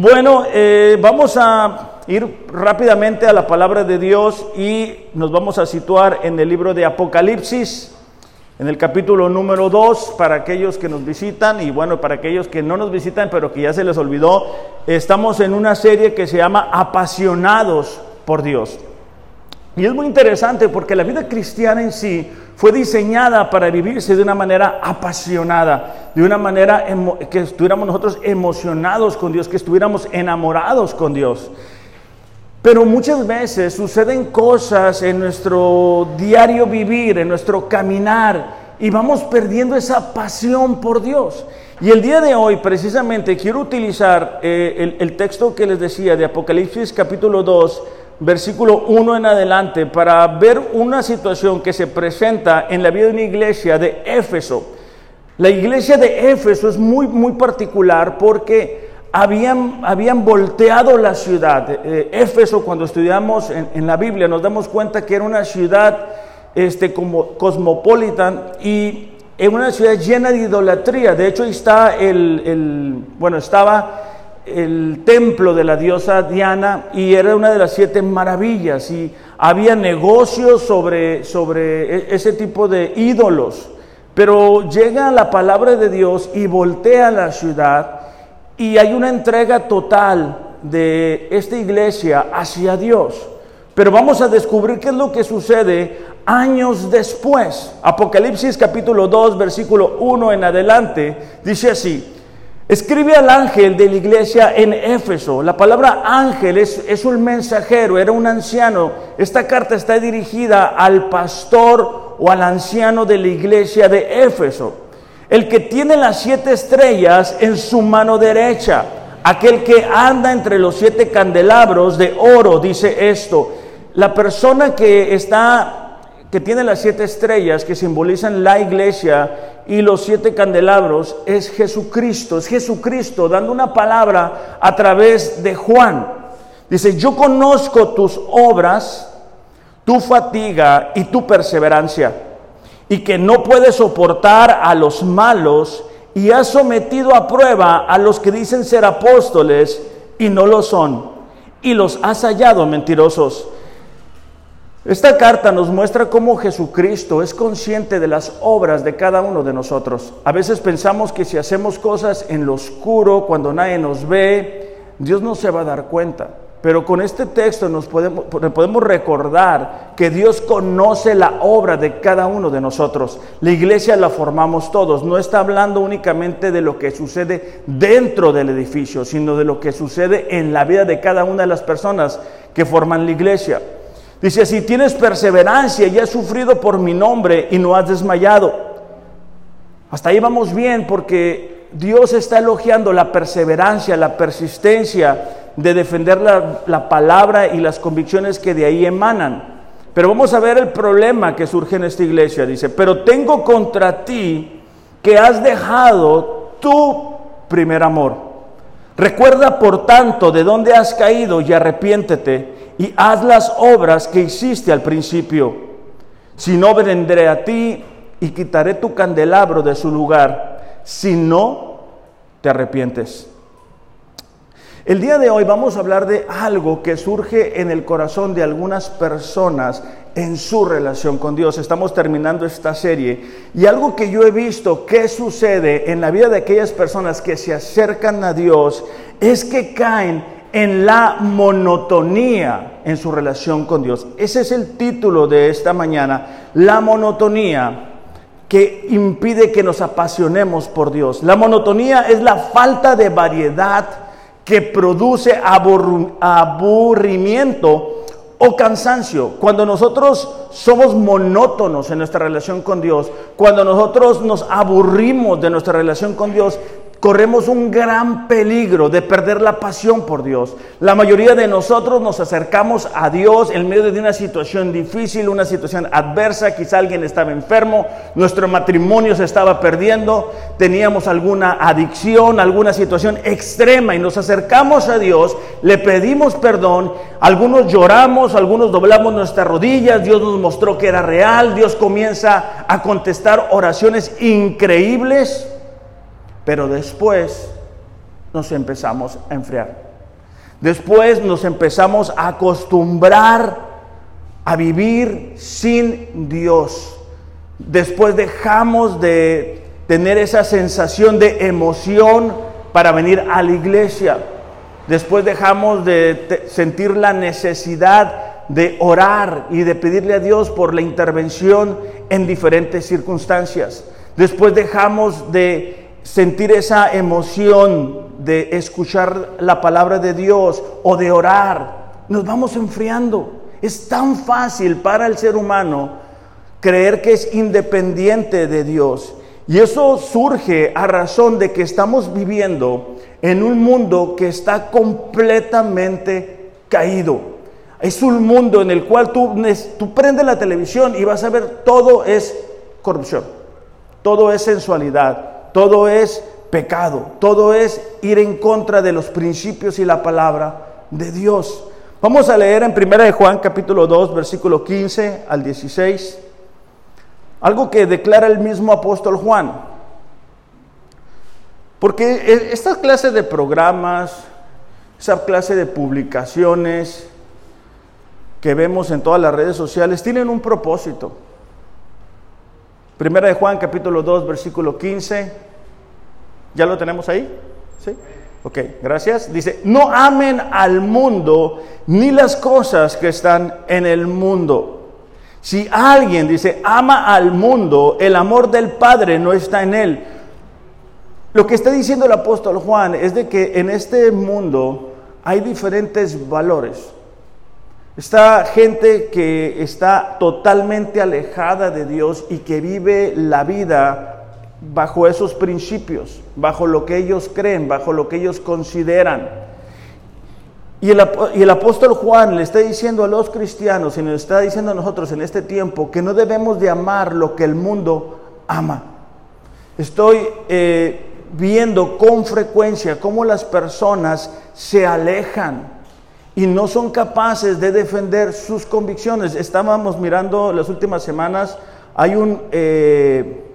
Bueno, eh, vamos a ir rápidamente a la palabra de Dios y nos vamos a situar en el libro de Apocalipsis, en el capítulo número 2, para aquellos que nos visitan y bueno, para aquellos que no nos visitan, pero que ya se les olvidó, estamos en una serie que se llama Apasionados por Dios. Y es muy interesante porque la vida cristiana en sí fue diseñada para vivirse de una manera apasionada, de una manera que estuviéramos nosotros emocionados con Dios, que estuviéramos enamorados con Dios. Pero muchas veces suceden cosas en nuestro diario vivir, en nuestro caminar, y vamos perdiendo esa pasión por Dios. Y el día de hoy, precisamente, quiero utilizar eh, el, el texto que les decía de Apocalipsis capítulo 2, versículo 1 en adelante, para ver una situación que se presenta en la vida de una iglesia de Éfeso. La iglesia de Éfeso es muy, muy particular porque habían, habían volteado la ciudad. Eh, Éfeso, cuando estudiamos en, la Biblia, nos damos cuenta que era una ciudad este, como cosmopolitan y en una ciudad llena de idolatría. De hecho, está el, el bueno, estaba el templo de la diosa Diana y era una de las siete maravillas y había negocios sobre, sobre e, ese tipo de ídolos. Pero llega la palabra de Dios y voltea la ciudad y hay una entrega total de esta iglesia hacia Dios. Pero vamos a descubrir qué es lo que sucede años después. Apocalipsis capítulo 2, versículo 1 en adelante, dice así. Escribe al ángel de la iglesia en Éfeso. La palabra ángel es, un mensajero, era un anciano. Esta carta está dirigida al pastor o al anciano de la iglesia de Éfeso. El que tiene las siete estrellas en su mano derecha. Aquel que anda entre los siete candelabros de oro, dice esto. La persona que está que tiene las siete estrellas que simbolizan la iglesia y los siete candelabros es Jesucristo, es Jesucristo dando una palabra a través de Juan. Dice, yo conozco tus obras, tu fatiga y tu perseverancia, y que no puedes soportar a los malos y has sometido a prueba a los que dicen ser apóstoles y no lo son, y los has hallado mentirosos esta carta nos muestra cómo Jesucristo es consciente de las obras de cada uno de nosotros. A veces pensamos que si hacemos cosas en lo oscuro, cuando nadie nos ve, Dios no se va a dar cuenta. Pero con este texto nos podemos, podemos recordar que Dios conoce la obra de cada uno de nosotros. La iglesia la formamos todos. No está hablando únicamente de lo que sucede dentro del edificio, sino de lo que sucede en la vida de cada una de las personas que forman la iglesia. Dice, si tienes perseverancia y has sufrido por mi nombre y no has desmayado. Hasta ahí vamos bien porque Dios está elogiando la perseverancia, la persistencia de defender la, la, palabra y las convicciones que de ahí emanan. Pero vamos a ver el problema que surge en esta iglesia. Dice, pero tengo contra ti que has dejado tu primer amor. Recuerda por tanto de dónde has caído y arrepiéntete y haz las obras que hiciste al principio. Si no, vendré a ti y quitaré tu candelabro de su lugar, si no te arrepientes. El día de hoy vamos a hablar de algo que surge en el corazón de algunas personas en su relación con Dios. Estamos terminando esta serie y algo que yo he visto que sucede en la vida de aquellas personas que se acercan a Dios es que caen en la monotonía en su relación con Dios. Ese es el título de esta mañana, la monotonía que impide que nos apasionemos por Dios. La monotonía es la falta de variedad que produce aburrimiento o cansancio. Cuando nosotros somos monótonos en nuestra relación con Dios, cuando nosotros nos aburrimos de nuestra relación con Dios, corremos un gran peligro de perder la pasión por Dios. La mayoría de nosotros nos acercamos a Dios en medio de una situación difícil, una situación adversa, quizá alguien estaba enfermo, nuestro matrimonio se estaba perdiendo, teníamos alguna adicción, alguna situación extrema y nos acercamos a Dios, le pedimos perdón, algunos lloramos, algunos doblamos nuestras rodillas, Dios nos mostró que era real, Dios comienza a contestar oraciones increíbles pero después nos empezamos a enfriar. Después nos empezamos a acostumbrar a vivir sin Dios. Después dejamos de tener esa sensación de emoción para venir a la iglesia. Después dejamos de sentir la necesidad de orar y de pedirle a Dios por la intervención en diferentes circunstancias. Después dejamos de sentir esa emoción de escuchar la palabra de Dios o de orar. Nos vamos enfriando. Es tan fácil para el ser humano creer que es independiente de Dios. Y eso surge a razón de que estamos viviendo en un mundo que está completamente caído. Es un mundo en el cual tú, tú prendes la televisión y vas a ver todo es corrupción, todo es sensualidad, todo es pecado, todo es ir en contra de los principios y la palabra de Dios. Vamos a leer en 1 de Juan capítulo 2, versículo 15 al 16, algo que declara el mismo apóstol Juan. Porque e, esta clase de programas, esa clase de publicaciones que vemos en todas las redes sociales tienen un propósito. Primera de Juan capítulo 2 versículo 15. ¿Ya lo tenemos ahí? ¿Sí? Ok, gracias. Dice, no amen al mundo ni las cosas que están en el mundo. Si alguien dice, ama al mundo, el amor del Padre no está en él. Lo que está diciendo el apóstol Juan es de que en este mundo hay diferentes valores. Está gente que está totalmente alejada de Dios y que vive la vida bajo esos principios, bajo lo que ellos creen, bajo lo que ellos consideran. Y el, apóstol Juan le está diciendo a los cristianos y nos está diciendo a nosotros en este tiempo que no debemos de amar lo que el mundo ama. Estoy eh, viendo con frecuencia cómo las personas se alejan y no son capaces de defender sus convicciones. Estábamos mirando las últimas semanas, hay un, eh,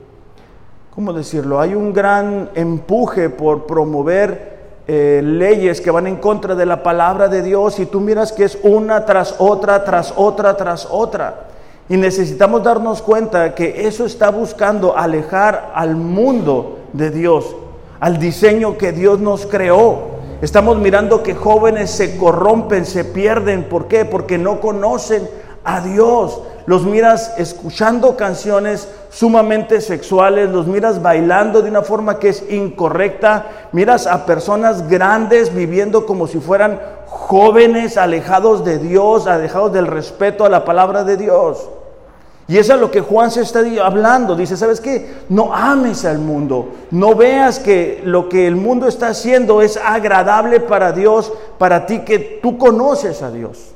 ¿cómo decirlo? Hay un gran empuje por promover eh, leyes que van en contra de la palabra de Dios y tú miras que es una tras otra, tras otra, tras otra. Y necesitamos darnos cuenta que eso está buscando alejar al mundo de Dios al diseño que Dios nos creó. Estamos mirando que jóvenes se corrompen, se pierden. ¿Por qué? Porque no conocen a Dios. Los miras escuchando canciones sumamente sexuales, los miras bailando de una forma que es incorrecta, miras a personas grandes viviendo como si fueran jóvenes alejados de Dios, alejados del respeto a la palabra de Dios. Y eso es lo que Juan se está hablando. Dice, ¿sabes qué? No ames al mundo. No veas que lo que el mundo está haciendo es agradable para Dios, para ti que tú conoces a Dios.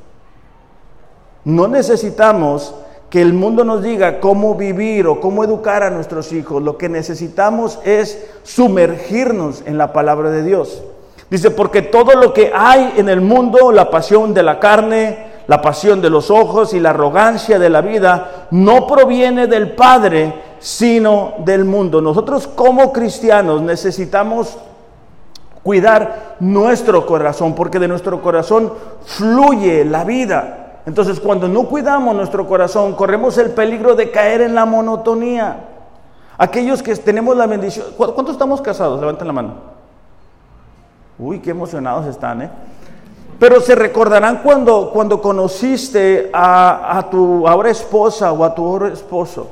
No necesitamos que el mundo nos diga cómo vivir o cómo educar a nuestros hijos. Lo que necesitamos es sumergirnos en la palabra de Dios. Dice, porque todo lo que hay en el mundo, la pasión de la carne, la pasión de los ojos y la arrogancia de la vida no proviene del Padre, sino del mundo. Nosotros como cristianos necesitamos cuidar nuestro corazón, porque de nuestro corazón fluye la vida. Entonces, cuando no cuidamos nuestro corazón, corremos el peligro de caer en la monotonía. Aquellos que tenemos la bendición, ¿cuántos estamos casados? Levanten la mano. Uy, qué emocionados están, ¿eh? Pero se recordarán cuando, cuando conociste a, tu ahora esposa o a tu ahora esposo.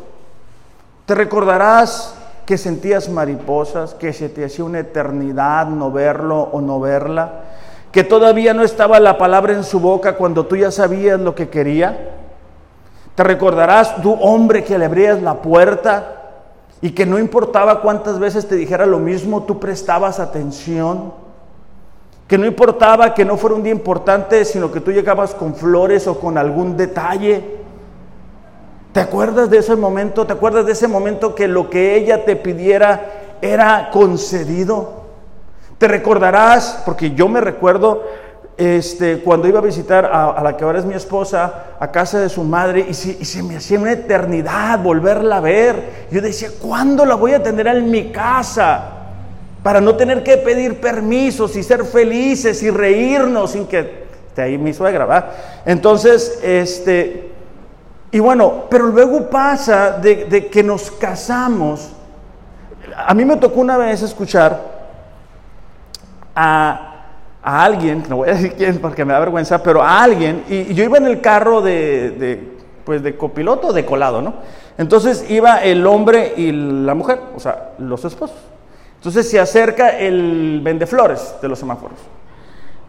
Te recordarás que sentías mariposas, que se te hacía una eternidad no verlo o no verla, que todavía no estaba la palabra en su boca cuando tú ya sabías lo que quería. Te recordarás tu hombre que le abrías la puerta y que no importaba cuántas veces te dijera lo mismo, tú prestabas atención que no importaba que no fuera un día importante, sino que tú llegabas con flores o con algún detalle. ¿Te acuerdas de ese momento? ¿Te acuerdas de ese momento que lo que ella te pidiera era concedido? Te recordarás, porque yo me recuerdo este, cuando iba a visitar a, la que ahora es mi esposa, a casa de su madre, y se, y se, me hacía una eternidad volverla a ver. Yo decía, ¿cuándo la voy a tener en mi casa? para no tener que pedir permisos y ser felices y reírnos sin que esté ahí mi suegra, ¿va? Entonces, este, y bueno, pero luego pasa de, que nos casamos. A mí me tocó una vez escuchar a, alguien, no voy a decir quién porque me da vergüenza, pero a alguien, y, yo iba en el carro de, de, pues de copiloto de colado, ¿no? Entonces iba el hombre y la mujer, o sea, los esposos. Entonces se acerca el vendeflores de los semáforos.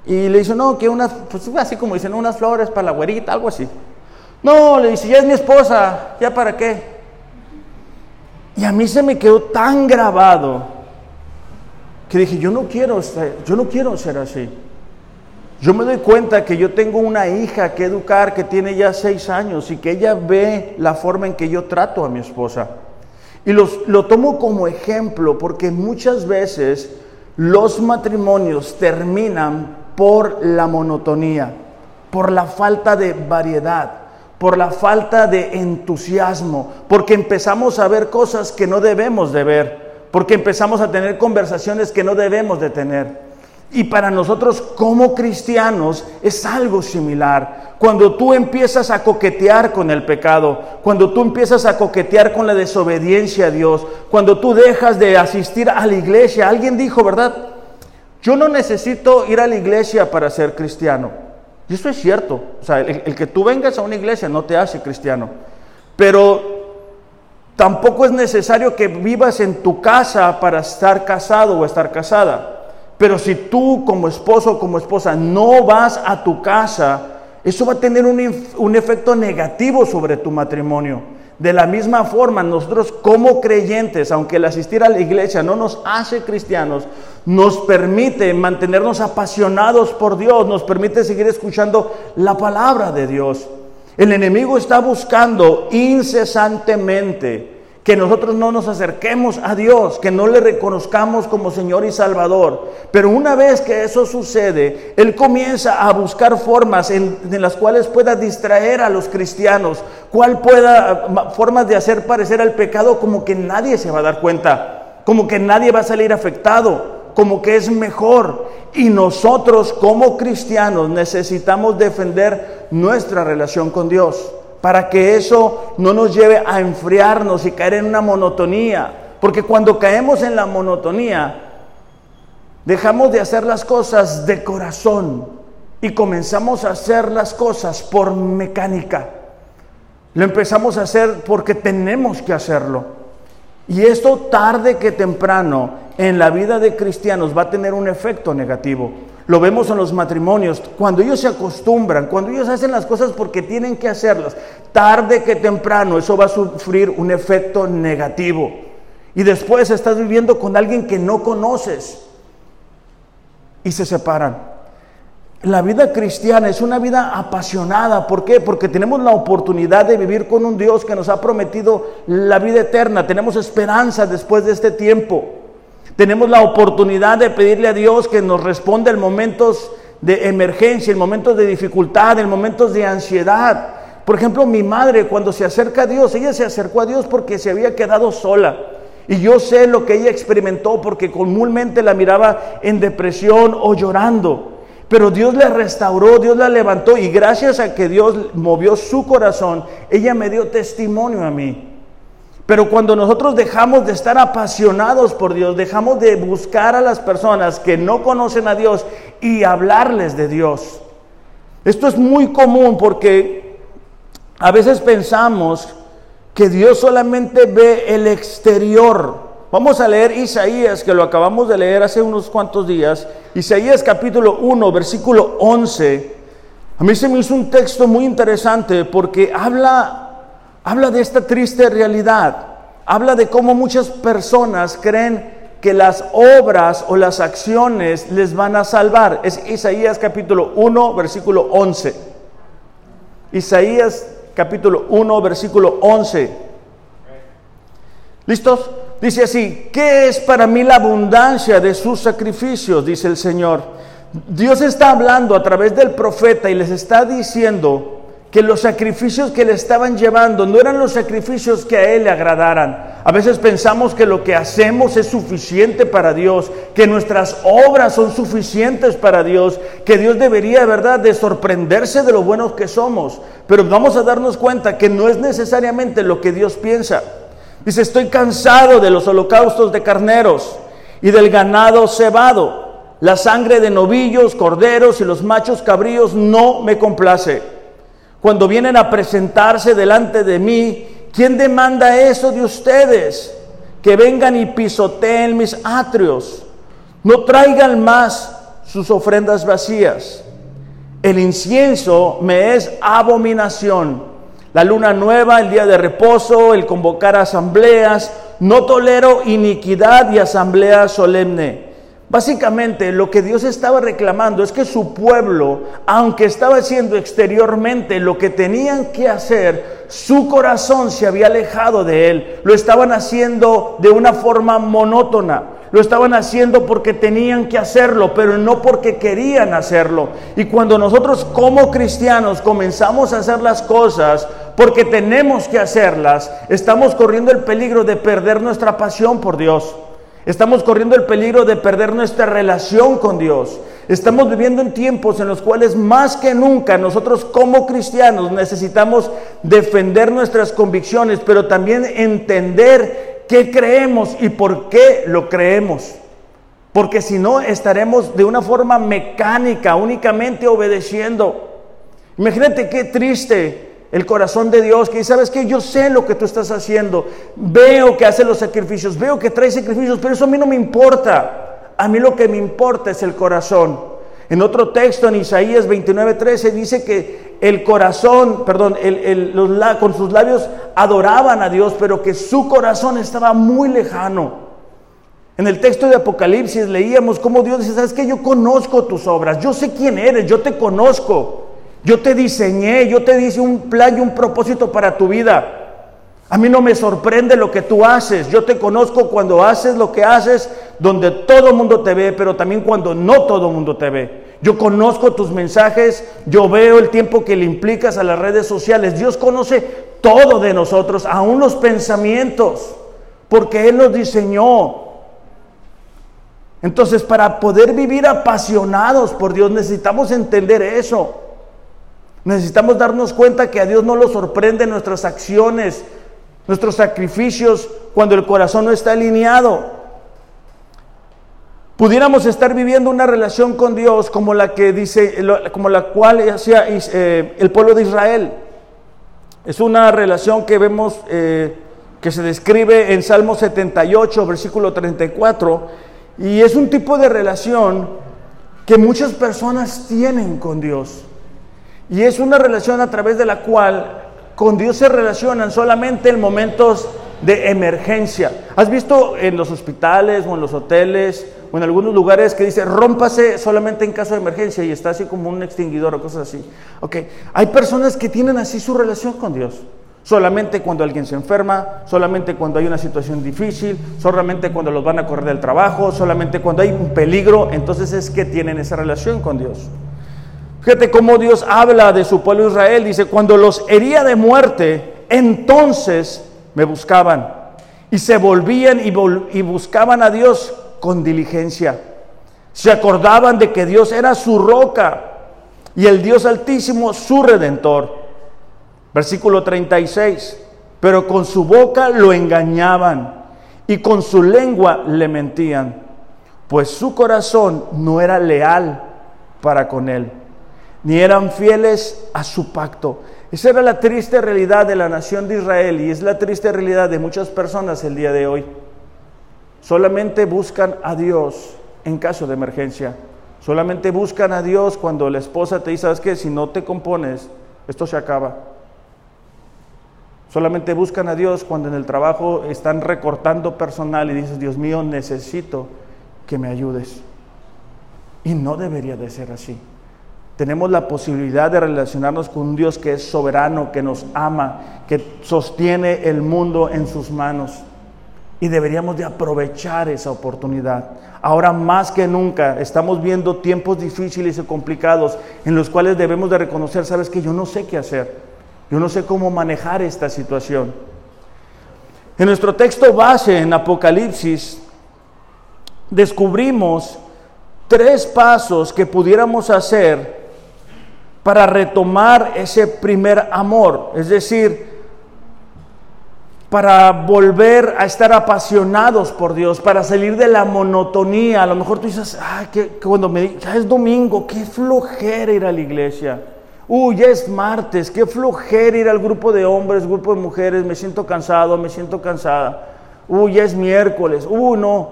Y le dice, no, que unas, pues así como dicen, unas flores para la güerita, algo así. No, le dice, ya es mi esposa, ¿ya para qué? Y a mí se me quedó tan grabado que dije, yo no quiero ser, yo no quiero ser así. Yo me doy cuenta que yo tengo una hija que educar que tiene ya seis años y que ella ve la forma en que yo trato a mi esposa. Y lo tomo como ejemplo porque muchas veces los matrimonios terminan por la monotonía, por la falta de variedad, por la falta de entusiasmo, porque empezamos a ver cosas que no debemos de ver, porque empezamos a tener conversaciones que no debemos de tener. Y para nosotros como cristianos es algo similar. Cuando tú empiezas a coquetear con el pecado, cuando tú empiezas a coquetear con la desobediencia a Dios, cuando tú dejas de asistir a la iglesia, alguien dijo, ¿verdad? Yo no necesito ir a la iglesia para ser cristiano. Y eso es cierto. O sea, el, el que tú vengas a una iglesia no te hace cristiano. Pero tampoco es necesario que vivas en tu casa para estar casado o estar casada. Pero si tú como esposo o como esposa no vas a tu casa, eso va a tener un, efecto negativo sobre tu matrimonio. De la misma forma, nosotros como creyentes, aunque el asistir a la iglesia no nos hace cristianos, nos permite mantenernos apasionados por Dios, nos permite seguir escuchando la palabra de Dios. El enemigo está buscando incesantemente que nosotros no nos acerquemos a Dios, que no le reconozcamos como Señor y Salvador. Pero una vez que eso sucede, Él comienza a buscar formas en, las cuales pueda distraer a los cristianos, cuál pueda, formas de hacer parecer al pecado como que nadie se va a dar cuenta, como que nadie va a salir afectado, como que es mejor. Y nosotros como cristianos necesitamos defender nuestra relación con Dios para que eso no nos lleve a enfriarnos y caer en una monotonía. Porque cuando caemos en la monotonía, dejamos de hacer las cosas de corazón y comenzamos a hacer las cosas por mecánica. Lo empezamos a hacer porque tenemos que hacerlo. Y esto tarde que temprano en la vida de cristianos va a tener un efecto negativo. Lo vemos en los matrimonios, cuando ellos se acostumbran, cuando ellos hacen las cosas porque tienen que hacerlas, tarde que temprano eso va a sufrir un efecto negativo. Y después estás viviendo con alguien que no conoces y se separan. La vida cristiana es una vida apasionada. ¿Por qué? Porque tenemos la oportunidad de vivir con un Dios que nos ha prometido la vida eterna. Tenemos esperanza después de este tiempo. Tenemos la oportunidad de pedirle a Dios que nos responda en momentos de emergencia, en momentos de dificultad, en momentos de ansiedad. Por ejemplo, mi madre cuando se acerca a Dios, ella se acercó a Dios porque se había quedado sola. Y yo sé lo que ella experimentó porque comúnmente la miraba en depresión o llorando. Pero Dios la restauró, Dios la levantó y gracias a que Dios movió su corazón, ella me dio testimonio a mí. Pero cuando nosotros dejamos de estar apasionados por Dios, dejamos de buscar a las personas que no conocen a Dios y hablarles de Dios. Esto es muy común porque a veces pensamos que Dios solamente ve el exterior. Vamos a leer Isaías, que lo acabamos de leer hace unos cuantos días. Isaías capítulo 1, versículo 11. A mí se me hizo un texto muy interesante porque habla habla de esta triste realidad. Habla de cómo muchas personas creen que las obras o las acciones les van a salvar. Es Isaías capítulo 1, versículo 11. Isaías capítulo 1, versículo 11. ¿Listos? Dice así, ¿qué es para mí la abundancia de sus sacrificios? Dice el Señor. Dios está hablando a través del profeta y les está diciendo, que los sacrificios que le estaban llevando no eran los sacrificios que a él le agradaran. A veces pensamos que lo que hacemos es suficiente para Dios, que nuestras obras son suficientes para Dios, que Dios debería, ¿verdad?, de sorprenderse de lo buenos que somos. Pero vamos a darnos cuenta que no es necesariamente lo que Dios piensa. Dice, estoy cansado de los holocaustos de carneros y del ganado cebado. La sangre de novillos, corderos y los machos cabríos no me complace. Cuando vienen a presentarse delante de mí, ¿quién demanda eso de ustedes? Que vengan y pisoteen mis atrios. No traigan más sus ofrendas vacías. El incienso me es abominación. La luna nueva, el día de reposo, el convocar asambleas. No tolero iniquidad y asamblea solemne. Básicamente lo que Dios estaba reclamando es que su pueblo, aunque estaba haciendo exteriormente lo que tenían que hacer, su corazón se había alejado de él. Lo estaban haciendo de una forma monótona. Lo estaban haciendo porque tenían que hacerlo, pero no porque querían hacerlo. Y cuando nosotros como cristianos comenzamos a hacer las cosas porque tenemos que hacerlas, estamos corriendo el peligro de perder nuestra pasión por Dios. Estamos corriendo el peligro de perder nuestra relación con Dios. Estamos viviendo en tiempos en los cuales más que nunca nosotros como cristianos necesitamos defender nuestras convicciones, pero también entender qué creemos y por qué lo creemos. Porque si no estaremos de una forma mecánica, únicamente obedeciendo. Imagínate qué triste el corazón de Dios, que sabes que yo sé lo que tú estás haciendo, veo que haces los sacrificios, veo que traes sacrificios, pero eso a mí no me importa. A mí lo que me importa es el corazón. En otro texto, en Isaías 29:13, dice que el corazón, perdón, los, con sus labios adoraban a Dios, pero que su corazón estaba muy lejano. En el texto de Apocalipsis leíamos cómo Dios dice, sabes que yo conozco tus obras, yo sé quién eres, yo te conozco. Yo te diseñé, yo te hice un plan y un propósito para tu vida. A mí no me sorprende lo que tú haces. Yo te conozco cuando haces lo que haces, donde todo el mundo te ve, pero también cuando no todo el mundo te ve. Yo conozco tus mensajes, yo veo el tiempo que le implicas a las redes sociales. Dios conoce todo de nosotros, aún los pensamientos, porque Él nos diseñó. Entonces, para poder vivir apasionados por Dios, necesitamos entender eso. Necesitamos darnos cuenta que a Dios no lo sorprenden nuestras acciones, nuestros sacrificios, cuando el corazón no está alineado. Pudiéramos estar viviendo una relación con Dios como la que dice, como la cual hacía eh, el pueblo de Israel. Es una relación que vemos eh, que se describe en Salmo 78, versículo 34, y es un tipo de relación que muchas personas tienen con Dios. Y es una relación a través de la cual con Dios se relacionan solamente en momentos de emergencia. ¿Has visto en los hospitales o en los hoteles o en algunos lugares que dice rómpase solamente en caso de emergencia y está así como un extinguidor o cosas así? Ok, hay personas que tienen así su relación con Dios. Solamente cuando alguien se enferma, solamente cuando hay una situación difícil, solamente cuando los van a correr del trabajo, solamente cuando hay un peligro, entonces es que tienen esa relación con Dios. Fíjate cómo Dios habla de su pueblo Israel. Dice, cuando los hería de muerte, entonces me buscaban. Y se volvían y, y buscaban a Dios con diligencia. Se acordaban de que Dios era su roca y el Dios altísimo su redentor. Versículo 36. Pero con su boca lo engañaban y con su lengua le mentían, pues su corazón no era leal para con él ni eran fieles a su pacto. Esa era la triste realidad de la nación de Israel y es la triste realidad de muchas personas el día de hoy. Solamente buscan a Dios en caso de emergencia. Solamente buscan a Dios cuando la esposa te dice, ¿sabes qué? Si no te compones, esto se acaba. Solamente buscan a Dios cuando en el trabajo están recortando personal y dices, Dios mío, necesito que me ayudes. Y no debería de ser así. Tenemos la posibilidad de relacionarnos con un Dios que es soberano, que nos ama, que sostiene el mundo en sus manos. Y deberíamos de aprovechar esa oportunidad. Ahora más que nunca estamos viendo tiempos difíciles y complicados en los cuales debemos de reconocer, sabes que yo no sé qué hacer. Yo no sé cómo manejar esta situación. En nuestro texto base en Apocalipsis descubrimos tres pasos que pudiéramos hacer para retomar ese primer amor, es decir, para volver a estar apasionados por Dios, para salir de la monotonía. A lo mejor tú dices, ay, que, cuando me ya es domingo, qué flojera ir a la iglesia. Uy, ya es martes, qué flojera ir al grupo de hombres, grupo de mujeres, me siento cansado, me siento cansada. Uy, ya es miércoles. Uy, no.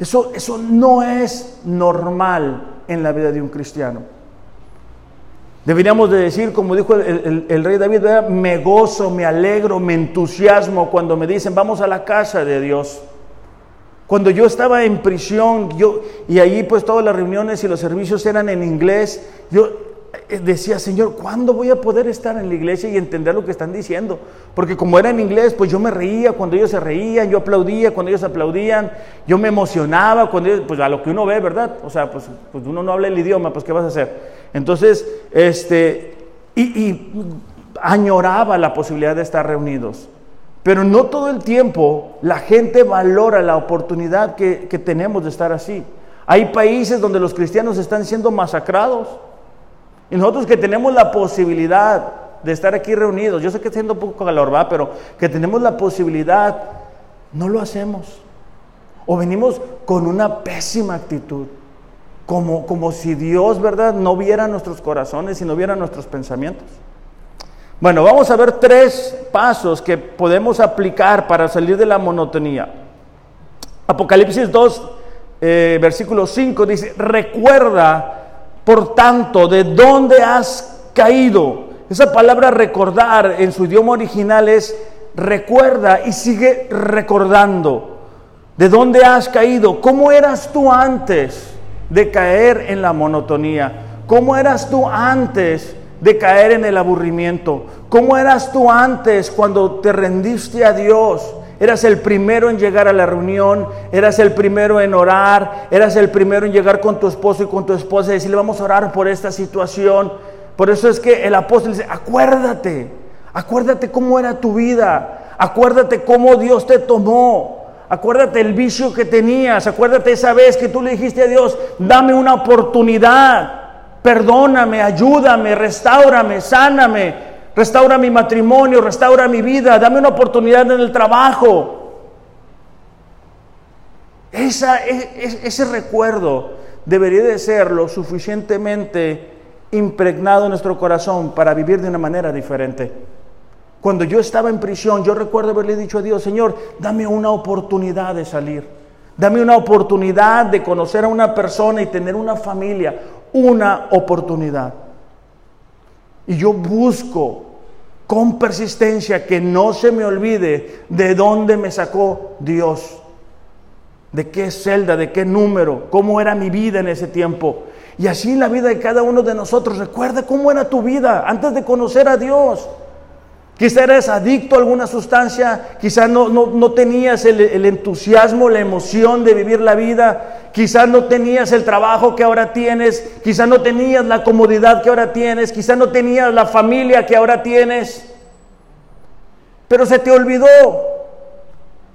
Eso, eso no es normal en la vida de un cristiano. Deberíamos de decir, como dijo el, rey David, me gozo, me alegro, me entusiasmo cuando me dicen, vamos a la casa de Dios. Cuando yo estaba en prisión, yo, y allí pues todas las reuniones y los servicios eran en inglés, yo eh, decía, Señor, ¿cuándo voy a poder estar en la iglesia y entender lo que están diciendo? Porque como era en inglés, pues yo me reía cuando ellos se reían, yo aplaudía cuando ellos aplaudían, yo me emocionaba cuando ellos, pues a lo que uno ve, ¿verdad? O sea, pues, pues uno no habla el idioma, pues ¿qué vas a hacer? Entonces, este, y, añoraba la posibilidad de estar reunidos. Pero no todo el tiempo la gente valora la oportunidad que, que, tenemos de estar así. Hay países donde los cristianos están siendo masacrados. Y nosotros que tenemos la posibilidad de estar aquí reunidos, yo sé que está un poco calor, ¿va? pero que tenemos la posibilidad, no lo hacemos. O venimos con una pésima actitud como, como si Dios, ¿verdad?, no viera nuestros corazones y no viera nuestros pensamientos. Bueno, vamos a ver tres pasos que podemos aplicar para salir de la monotonía. Apocalipsis 2, eh, versículo 5 dice, recuerda, por tanto, de dónde has caído. Esa palabra recordar en su idioma original es recuerda y sigue recordando. ¿De dónde has caído? ¿Cómo eras tú antes? De caer en la monotonía? ¿Cómo eras tú antes de caer en el aburrimiento? ¿Cómo eras tú antes cuando te rendiste a Dios? Eras el primero en llegar a la reunión, eras el primero en orar, eras el primero en llegar con tu esposo y con tu esposa y decirle vamos a orar por esta situación. Por eso es que el apóstol dice, acuérdate, acuérdate cómo era tu vida, acuérdate cómo Dios te tomó, Acuérdate el vicio que tenías, acuérdate esa vez que tú le dijiste a Dios, dame una oportunidad, perdóname, ayúdame, restaurame, sáname, restaura mi matrimonio, restaura mi vida, dame una oportunidad en el trabajo. Esa, e, ese recuerdo debería de ser lo suficientemente impregnado en nuestro corazón para vivir de una manera diferente. Cuando yo estaba en prisión, yo recuerdo haberle dicho a Dios, Señor, dame una oportunidad de salir. Dame una oportunidad de conocer a una persona y tener una familia. Una oportunidad. Y yo busco con persistencia que no se me olvide de dónde me sacó Dios. De qué celda, de qué número, cómo era mi vida en ese tiempo. Y así la vida de cada uno de nosotros. Recuerda cómo era tu vida antes de conocer a Dios. Quizá eres adicto a alguna sustancia, quizá no, no, tenías el, el, entusiasmo, la emoción de vivir la vida, quizá no tenías el trabajo que ahora tienes, quizá no tenías la comodidad que ahora tienes, quizá no tenías la familia que ahora tienes, pero se te olvidó.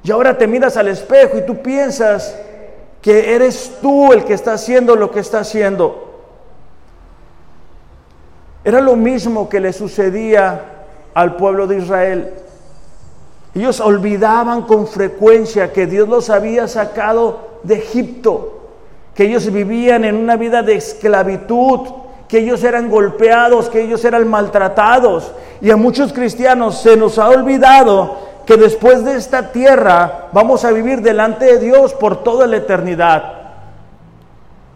Y ahora te miras al espejo y tú piensas que eres tú el que está haciendo lo que está haciendo. Era lo mismo que le sucedía al pueblo de Israel. Ellos olvidaban con frecuencia que Dios los había sacado de Egipto, que ellos vivían en una vida de esclavitud, que ellos eran golpeados, que ellos eran maltratados. Y a muchos cristianos se nos ha olvidado que después de esta tierra vamos a vivir delante de Dios por toda la eternidad.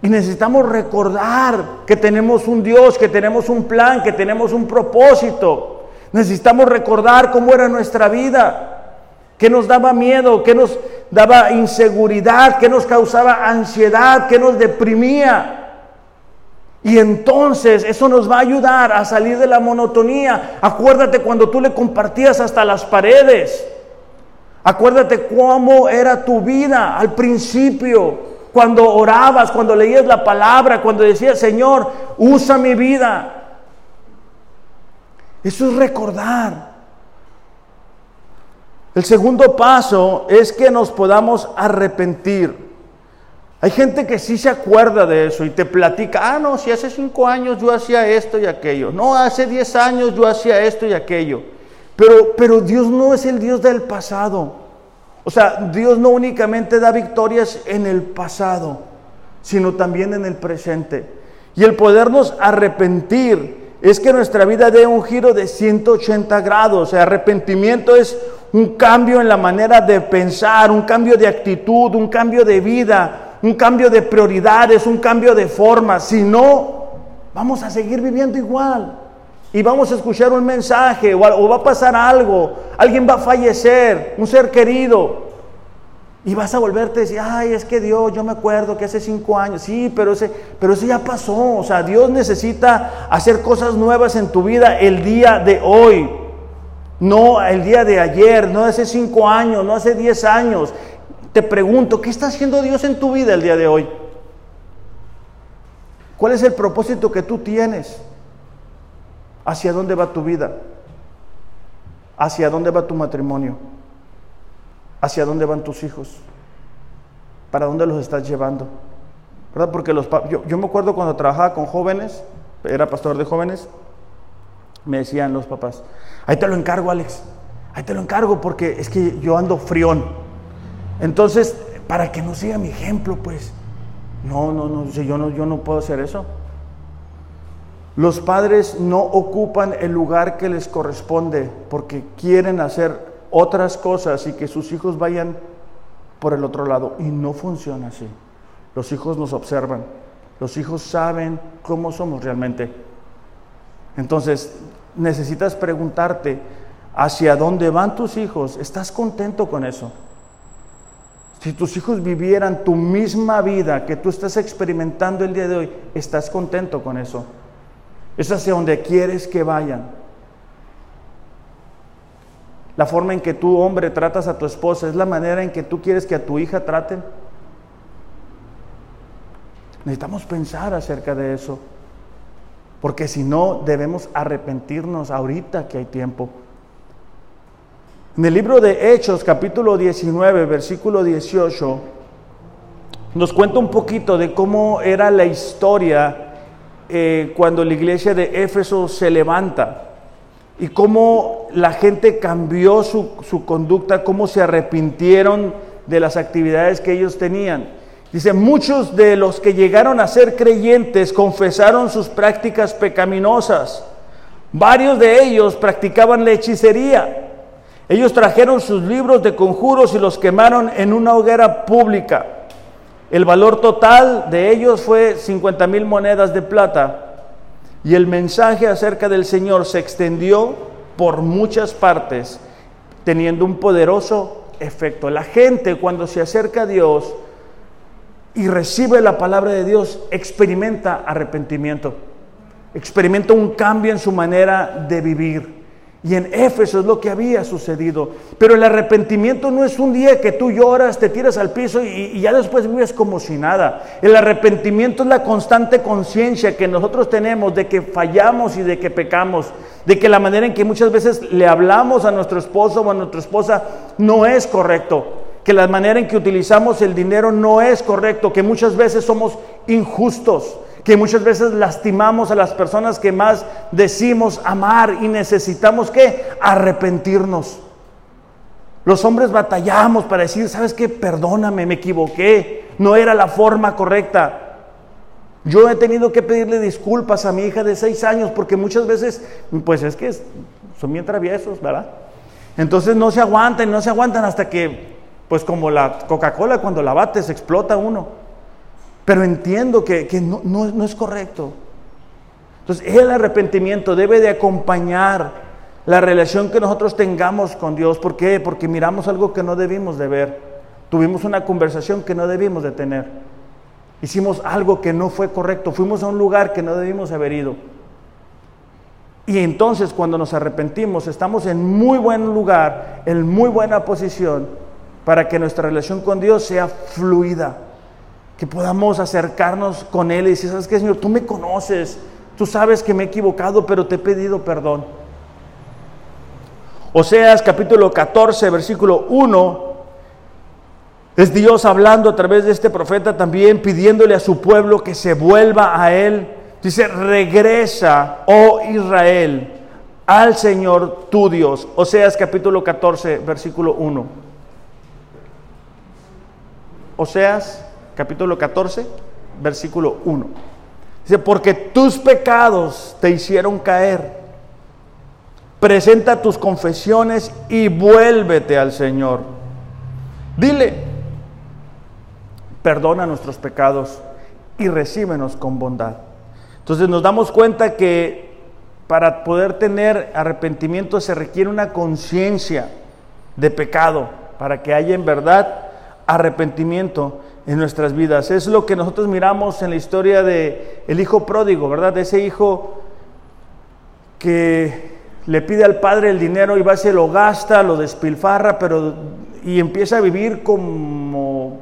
Y necesitamos recordar que tenemos un Dios, que tenemos un plan, que tenemos un propósito. Necesitamos recordar cómo era nuestra vida, qué nos daba miedo, qué nos daba inseguridad, qué nos causaba ansiedad, qué nos deprimía. Y entonces eso nos va a ayudar a salir de la monotonía. Acuérdate cuando tú le compartías hasta las paredes. Acuérdate cómo era tu vida al principio, cuando orabas, cuando leías la palabra, cuando decías, Señor, usa mi vida. Eso es recordar. El segundo paso es que nos podamos arrepentir. Hay gente que sí se acuerda de eso y te platica, ah, no, si hace cinco años yo hacía esto y aquello, no, hace diez años yo hacía esto y aquello. Pero, pero Dios no es el Dios del pasado. O sea, Dios no únicamente da victorias en el pasado, sino también en el presente. Y el podernos arrepentir es que nuestra vida dé un giro de 180 grados. O sea, arrepentimiento es un cambio en la manera de pensar, un cambio de actitud, un cambio de vida, un cambio de prioridades, un cambio de forma. Si no, vamos a seguir viviendo igual. Y vamos a escuchar un mensaje o, va a pasar algo. Alguien va a fallecer, un ser querido. Y vas a volverte a decir, ay, es que Dios, yo me acuerdo que hace cinco años, sí, pero ese, pero ese ya pasó. O sea, Dios necesita hacer cosas nuevas en tu vida el día de hoy. No el día de ayer, no hace cinco años, no hace diez años. Te pregunto, ¿qué está haciendo Dios en tu vida el día de hoy? ¿Cuál es el propósito que tú tienes? ¿Hacia dónde va tu vida? ¿Hacia dónde va tu matrimonio? ¿Hacia dónde van tus hijos? ¿Para dónde los estás llevando? ¿Verdad? Porque los, yo, yo me acuerdo cuando trabajaba con jóvenes, era pastor de jóvenes, me decían los papás, ahí te lo encargo Alex, ahí te lo encargo porque es que yo ando frión. Entonces, para que no siga mi ejemplo, pues, no, no, no, yo no, yo no puedo hacer eso. Los padres no ocupan el lugar que les corresponde porque quieren hacer otras cosas y que sus hijos vayan por el otro lado. Y no funciona así. Los hijos nos observan. Los hijos saben cómo somos realmente. Entonces, necesitas preguntarte, ¿hacia dónde van tus hijos? ¿Estás contento con eso? Si tus hijos vivieran tu misma vida que tú estás experimentando el día de hoy, ¿estás contento con eso? Es hacia donde quieres que vayan. La forma en que tú, hombre, tratas a tu esposa es la manera en que tú quieres que a tu hija traten. Necesitamos pensar acerca de eso. Porque si no, debemos arrepentirnos ahorita que hay tiempo. En el libro de Hechos, capítulo 19, versículo 18, nos cuenta un poquito de cómo era la historia eh, cuando la iglesia de Éfeso se levanta y cómo la gente cambió su, su conducta, cómo se arrepintieron de las actividades que ellos tenían. Dice, muchos de los que llegaron a ser creyentes confesaron sus prácticas pecaminosas. Varios de ellos practicaban la hechicería. Ellos trajeron sus libros de conjuros y los quemaron en una hoguera pública. El valor total de ellos fue 50 mil monedas de plata. Y el mensaje acerca del Señor se extendió por muchas partes, teniendo un poderoso efecto. La gente cuando se acerca a Dios, y recibe la palabra de Dios, experimenta arrepentimiento, experimenta un cambio en su manera de vivir. Y en Éfeso es lo que había sucedido. Pero el arrepentimiento no es un día que tú lloras, te tiras al piso y, ya después vives como si nada. El arrepentimiento es la constante conciencia que nosotros tenemos de que fallamos y de que pecamos. De que la manera en que muchas veces le hablamos a nuestro esposo o a nuestra esposa no es correcto que la manera en que utilizamos el dinero no es correcto, que muchas veces somos injustos, que muchas veces lastimamos a las personas que más decimos amar y necesitamos que arrepentirnos. Los hombres batallamos para decir, ¿sabes qué? Perdóname, me equivoqué, no era la forma correcta. Yo he tenido que pedirle disculpas a mi hija de seis años porque muchas veces, pues es que son bien traviesos, ¿verdad? Entonces no se aguantan, no se aguantan hasta que pues como la Coca-Cola cuando la bates explota uno. Pero entiendo que, no, no es correcto. Entonces el arrepentimiento debe de acompañar la relación que nosotros tengamos con Dios. ¿Por qué? Porque miramos algo que no debimos de ver. Tuvimos una conversación que no debimos de tener. Hicimos algo que no fue correcto. Fuimos a un lugar que no debimos haber ido. Y entonces cuando nos arrepentimos estamos en muy buen lugar, en muy buena posición para que nuestra relación con Dios sea fluida, que podamos acercarnos con Él y decir, ¿sabes qué, Señor? Tú me conoces, tú sabes que me he equivocado, pero te he pedido perdón. Oseas capítulo 14, versículo 1, es Dios hablando a través de este profeta también, pidiéndole a su pueblo que se vuelva a Él. Dice, regresa, oh Israel, al Señor tu Dios. Oseas capítulo 14, versículo 1. Oseas capítulo 14, versículo 1. Dice, porque tus pecados te hicieron caer. Presenta tus confesiones y vuélvete al Señor. Dile, perdona nuestros pecados y recíbenos con bondad. Entonces nos damos cuenta que para poder tener arrepentimiento se requiere una conciencia de pecado, para que haya en verdad arrepentimiento en nuestras vidas. Es lo que nosotros miramos en la historia de el hijo pródigo, ¿verdad? De ese hijo que le pide al padre el dinero y va se lo gasta, lo despilfarra, pero y empieza a vivir como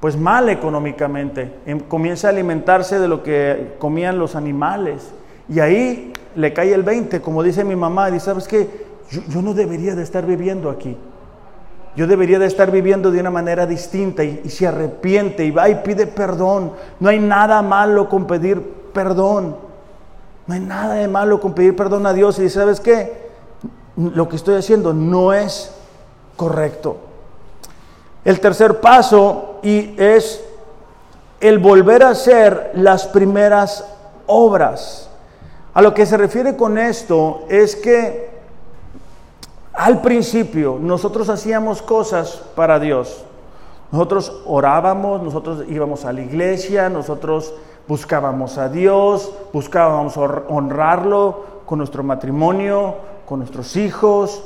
pues mal económicamente. Em, comienza a alimentarse de lo que comían los animales y ahí le cae el 20, como dice mi mamá, dice, ¿sabes qué? Yo, yo no debería de estar viviendo aquí. Yo debería de estar viviendo de una manera distinta y, se arrepiente y va y pide perdón. No hay nada malo con pedir perdón. No hay nada de malo con pedir perdón a Dios y dice, ¿sabes qué? Lo que estoy haciendo no es correcto. El tercer paso y es el volver a hacer las primeras obras. A lo que se refiere con esto es que al principio nosotros hacíamos cosas para Dios. Nosotros orábamos, nosotros íbamos a la iglesia, nosotros buscábamos a Dios, buscábamos honrarlo con nuestro matrimonio, con nuestros hijos.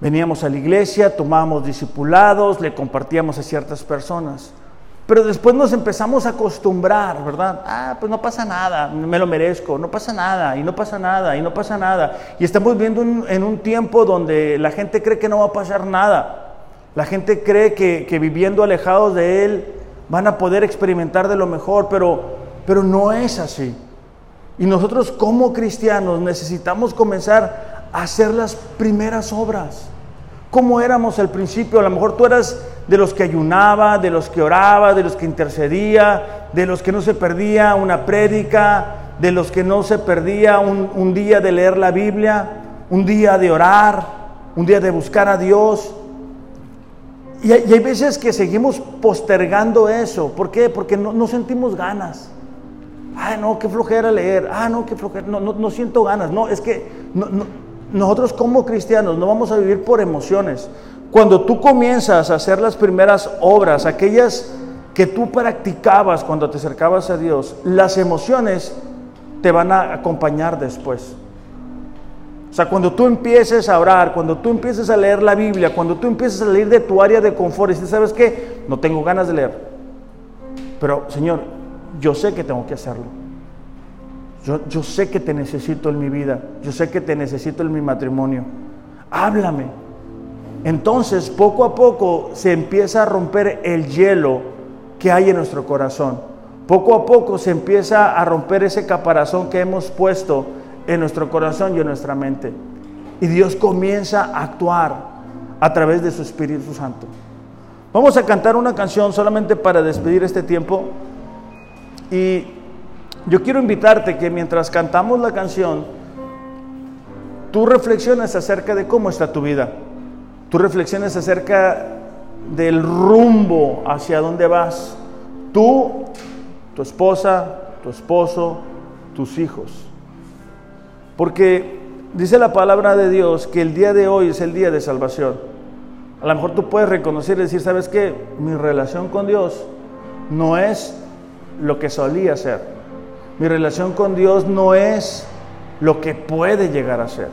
Veníamos a la iglesia, tomábamos discipulados, le compartíamos a ciertas personas. Pero después nos empezamos a acostumbrar, ¿verdad? Ah, pues no pasa nada, me lo merezco, no pasa nada, y no pasa nada, y no pasa nada. Y estamos viendo en un tiempo donde la gente cree que no va a pasar nada. La gente cree que, viviendo alejados de Él van a poder experimentar de lo mejor, pero, pero no es así. Y nosotros como cristianos necesitamos comenzar a hacer las primeras obras. Como éramos al principio, a lo mejor tú eras de los que ayunaba, de los que oraba, de los que intercedía, de los que no se perdía una prédica, de los que no se perdía un, día de leer la Biblia, un día de orar, un día de buscar a Dios. Y hay, veces que seguimos postergando eso. ¿Por qué? Porque no, sentimos ganas. Ay, no, qué flojera leer. Ah, no, qué flojera. No, no, siento ganas. No, es que nosotros como cristianos no vamos a vivir por emociones. Cuando tú comienzas a hacer las primeras obras, aquellas que tú practicabas cuando te acercabas a Dios, las emociones te van a acompañar después. O sea, cuando tú empieces a orar, cuando tú empieces a leer la Biblia, cuando tú empieces a salir de tu área de confort y dices, ¿sabes qué? No tengo ganas de leer. Pero, Señor, yo sé que tengo que hacerlo. Yo, sé que te necesito en mi vida. Yo sé que te necesito en mi matrimonio. Háblame. Entonces, poco a poco se empieza a romper el hielo que hay en nuestro corazón. Poco a poco se empieza a romper ese caparazón que hemos puesto en nuestro corazón y en nuestra mente. Y Dios comienza a actuar a través de su Espíritu Santo. Vamos a cantar una canción solamente para despedir este tiempo. Y yo quiero invitarte que mientras cantamos la canción, tú reflexiones acerca de cómo está tu vida tú reflexiones acerca del rumbo hacia dónde vas, tú, tu esposa, tu esposo, tus hijos. Porque dice la palabra de Dios que el día de hoy es el día de salvación. A lo mejor tú puedes reconocer y decir, ¿sabes qué? Mi relación con Dios no es lo que solía ser. Mi relación con Dios no es lo que puede llegar a ser.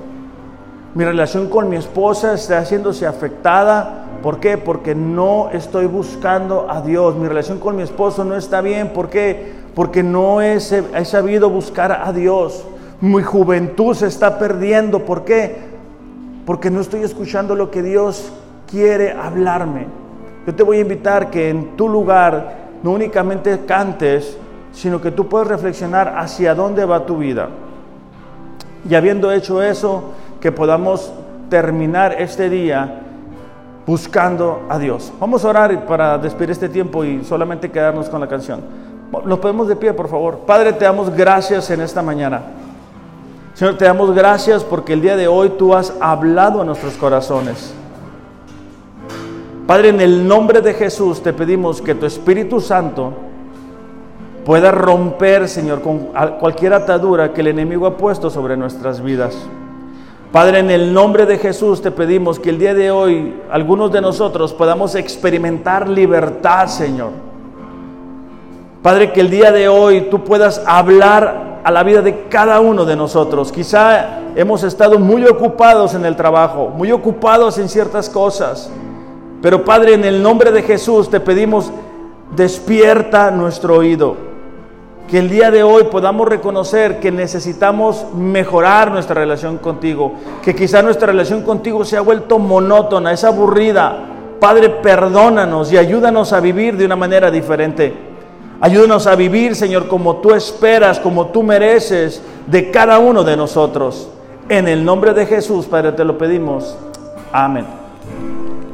Mi relación con mi esposa está haciéndose afectada. ¿Por qué? Porque no estoy buscando a Dios. Mi relación con mi esposo no está bien. ¿Por qué? Porque no he, sabido buscar a Dios. Mi juventud se está perdiendo. ¿Por qué? Porque no estoy escuchando lo que Dios quiere hablarme. Yo te voy a invitar que en tu lugar no únicamente cantes, sino que tú puedes reflexionar hacia dónde va tu vida. Y habiendo hecho eso, que podamos terminar este día buscando a Dios. Vamos a orar para despedir este tiempo y solamente quedarnos con la canción. Nos podemos de pie, por favor. Padre, te damos gracias en esta mañana. Señor, te damos gracias porque el día de hoy tú has hablado a nuestros corazones. Padre, en el nombre de Jesús te pedimos que tu Espíritu Santo pueda romper, Señor, con cualquier atadura que el enemigo ha puesto sobre nuestras vidas. Padre, en el nombre de Jesús te pedimos que el día de hoy algunos de nosotros podamos experimentar libertad, Señor. Padre, que el día de hoy tú puedas hablar a la vida de cada uno de nosotros. Quizá hemos estado muy ocupados en el trabajo, muy ocupados en ciertas cosas. Pero Padre, en el nombre de Jesús te pedimos, despierta nuestro oído que el día de hoy podamos reconocer que necesitamos mejorar nuestra relación contigo, que quizá nuestra relación contigo se ha vuelto monótona, es aburrida. Padre, perdónanos y ayúdanos a vivir de una manera diferente. Ayúdanos a vivir, Señor, como tú esperas, como tú mereces de cada uno de nosotros. En el nombre de Jesús, Padre, te lo pedimos. Amén.